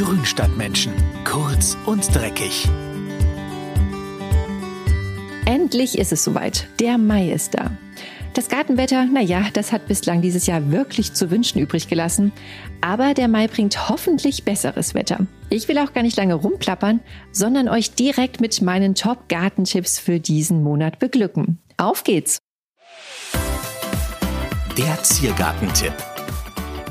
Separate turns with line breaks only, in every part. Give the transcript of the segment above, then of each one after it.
Grünstadtmenschen. Kurz und dreckig.
Endlich ist es soweit. Der Mai ist da. Das Gartenwetter, naja, das hat bislang dieses Jahr wirklich zu wünschen übrig gelassen. Aber der Mai bringt hoffentlich besseres Wetter. Ich will auch gar nicht lange rumplappern, sondern euch direkt mit meinen Top-Gartentipps für diesen Monat beglücken. Auf geht's!
Der Ziergartentipp.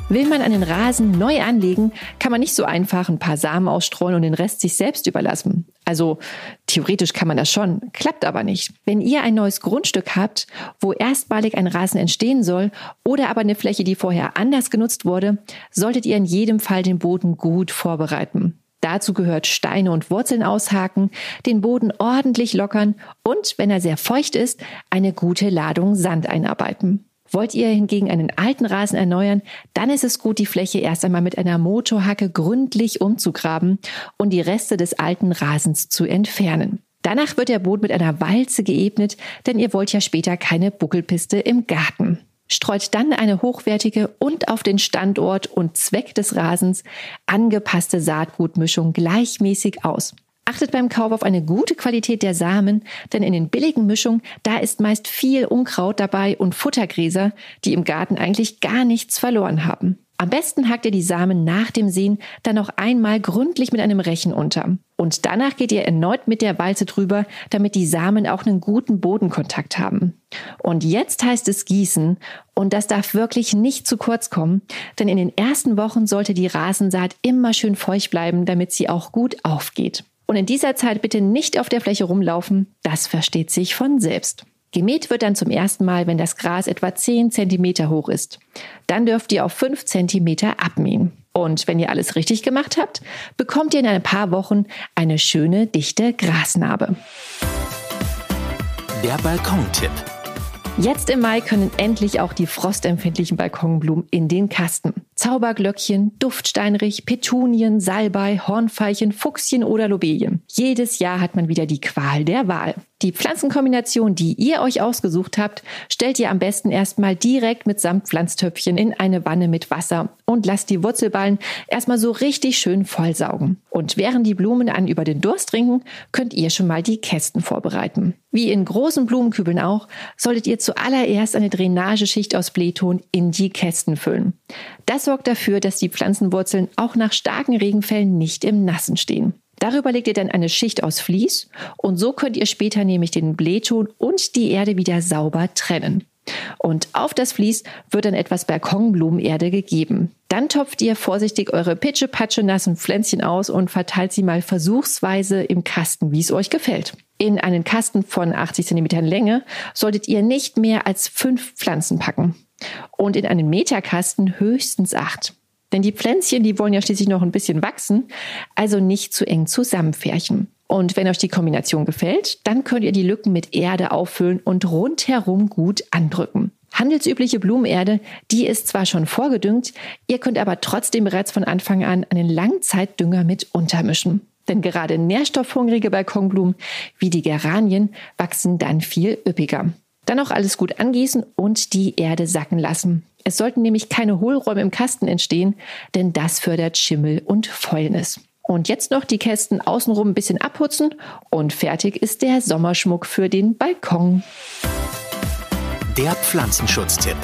Will man einen Rasen neu anlegen, kann man nicht so einfach ein paar Samen ausstreuen und den Rest sich selbst überlassen. Also theoretisch kann man das schon, klappt aber nicht. Wenn ihr ein neues Grundstück habt, wo erstmalig ein Rasen entstehen soll oder aber eine Fläche, die vorher anders genutzt wurde, solltet ihr in jedem Fall den Boden gut vorbereiten. Dazu gehört Steine und Wurzeln aushaken, den Boden ordentlich lockern und, wenn er sehr feucht ist, eine gute Ladung Sand einarbeiten. Wollt ihr hingegen einen alten Rasen erneuern, dann ist es gut, die Fläche erst einmal mit einer Motorhacke gründlich umzugraben und die Reste des alten Rasens zu entfernen. Danach wird der Boden mit einer Walze geebnet, denn ihr wollt ja später keine Buckelpiste im Garten. Streut dann eine hochwertige und auf den Standort und Zweck des Rasens angepasste Saatgutmischung gleichmäßig aus. Achtet beim Kauf auf eine gute Qualität der Samen, denn in den billigen Mischungen, da ist meist viel Unkraut dabei und Futtergräser, die im Garten eigentlich gar nichts verloren haben. Am besten hackt ihr die Samen nach dem Sehen dann noch einmal gründlich mit einem Rechen unter. Und danach geht ihr erneut mit der Walze drüber, damit die Samen auch einen guten Bodenkontakt haben. Und jetzt heißt es gießen und das darf wirklich nicht zu kurz kommen, denn in den ersten Wochen sollte die Rasensaat immer schön feucht bleiben, damit sie auch gut aufgeht. Und in dieser Zeit bitte nicht auf der Fläche rumlaufen, das versteht sich von selbst. Gemäht wird dann zum ersten Mal, wenn das Gras etwa 10 cm hoch ist. Dann dürft ihr auf 5 cm abmähen. Und wenn ihr alles richtig gemacht habt, bekommt ihr in ein paar Wochen eine schöne, dichte Grasnarbe.
Der Balkontipp.
Jetzt im Mai können endlich auch die frostempfindlichen Balkonblumen in den Kasten. Zauberglöckchen, Duftsteinrich, Petunien, Salbei, Hornfeilchen, Fuchschen oder Lobelien. Jedes Jahr hat man wieder die Qual der Wahl. Die Pflanzenkombination, die ihr euch ausgesucht habt, stellt ihr am besten erstmal direkt mit Samtpflanztöpfchen in eine Wanne mit Wasser und lasst die Wurzelballen erstmal so richtig schön vollsaugen. Und während die Blumen an über den Durst trinken, könnt ihr schon mal die Kästen vorbereiten. Wie in großen Blumenkübeln auch, solltet ihr zuallererst eine Drainageschicht aus Blähton in die Kästen füllen. Das sorgt dafür, dass die Pflanzenwurzeln auch nach starken Regenfällen nicht im Nassen stehen. Darüber legt ihr dann eine Schicht aus Vlies und so könnt ihr später nämlich den Blähton und die Erde wieder sauber trennen. Und auf das Vlies wird dann etwas Balkonblumenerde gegeben. Dann topft ihr vorsichtig eure pitschepatsche nassen Pflänzchen aus und verteilt sie mal versuchsweise im Kasten, wie es euch gefällt. In einen Kasten von 80 cm Länge solltet ihr nicht mehr als fünf Pflanzen packen. Und in einen Meterkasten höchstens acht. Denn die Pflänzchen, die wollen ja schließlich noch ein bisschen wachsen, also nicht zu eng zusammenfärchen. Und wenn euch die Kombination gefällt, dann könnt ihr die Lücken mit Erde auffüllen und rundherum gut andrücken. Handelsübliche Blumenerde, die ist zwar schon vorgedüngt, ihr könnt aber trotzdem bereits von Anfang an einen Langzeitdünger mit untermischen. Denn gerade nährstoffhungrige Balkonblumen wie die Geranien wachsen dann viel üppiger. Dann auch alles gut angießen und die Erde sacken lassen. Es sollten nämlich keine Hohlräume im Kasten entstehen, denn das fördert Schimmel und Fäulnis. Und jetzt noch die Kästen außenrum ein bisschen abputzen und fertig ist der Sommerschmuck für den Balkon.
Der Pflanzenschutztipp.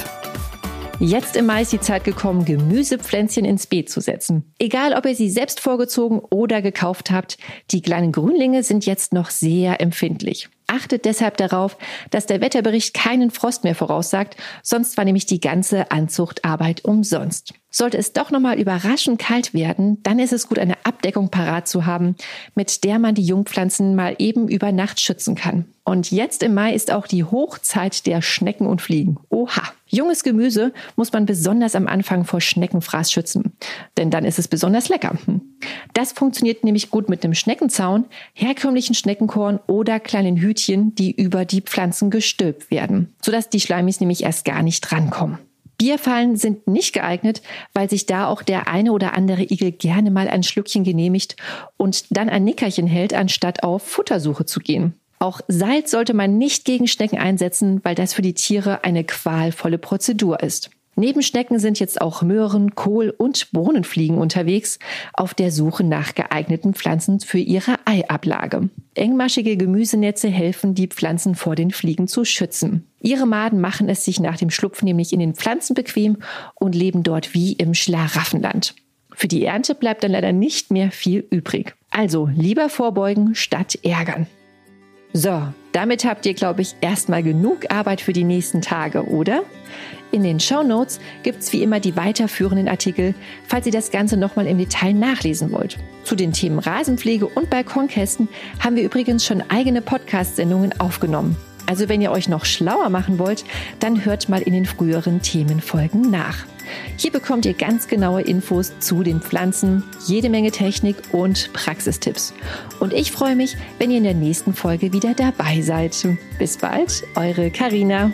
Jetzt im Mai ist die Zeit gekommen, Gemüsepflänzchen ins Beet zu setzen. Egal, ob ihr sie selbst vorgezogen oder gekauft habt, die kleinen Grünlinge sind jetzt noch sehr empfindlich. Achtet deshalb darauf, dass der Wetterbericht keinen Frost mehr voraussagt, sonst war nämlich die ganze Anzuchtarbeit umsonst. Sollte es doch nochmal überraschend kalt werden, dann ist es gut, eine Abdeckung parat zu haben, mit der man die Jungpflanzen mal eben über Nacht schützen kann. Und jetzt im Mai ist auch die Hochzeit der Schnecken und Fliegen. Oha! Junges Gemüse muss man besonders am Anfang vor Schneckenfraß schützen, denn dann ist es besonders lecker. Das funktioniert nämlich gut mit einem Schneckenzaun, herkömmlichen Schneckenkorn oder kleinen Hütchen, die über die Pflanzen gestülpt werden, sodass die Schleimis nämlich erst gar nicht rankommen. Bierfallen sind nicht geeignet, weil sich da auch der eine oder andere Igel gerne mal ein Schlückchen genehmigt und dann ein Nickerchen hält, anstatt auf Futtersuche zu gehen. Auch Salz sollte man nicht gegen Schnecken einsetzen, weil das für die Tiere eine qualvolle Prozedur ist. Neben Schnecken sind jetzt auch Möhren, Kohl und Bohnenfliegen unterwegs auf der Suche nach geeigneten Pflanzen für ihre Eiablage. Engmaschige Gemüsenetze helfen, die Pflanzen vor den Fliegen zu schützen. Ihre Maden machen es sich nach dem Schlupfen nämlich in den Pflanzen bequem und leben dort wie im Schlaraffenland. Für die Ernte bleibt dann leider nicht mehr viel übrig. Also lieber vorbeugen statt ärgern. So, damit habt ihr, glaube ich, erstmal genug Arbeit für die nächsten Tage, oder? In den Show Notes gibt's wie immer die weiterführenden Artikel, falls ihr das Ganze nochmal im Detail nachlesen wollt. Zu den Themen Rasenpflege und Balkonkästen haben wir übrigens schon eigene Podcast-Sendungen aufgenommen. Also wenn ihr euch noch schlauer machen wollt, dann hört mal in den früheren Themenfolgen nach. Hier bekommt ihr ganz genaue Infos zu den Pflanzen, jede Menge Technik und Praxistipps. Und ich freue mich, wenn ihr in der nächsten Folge wieder dabei seid. Bis bald, eure Karina.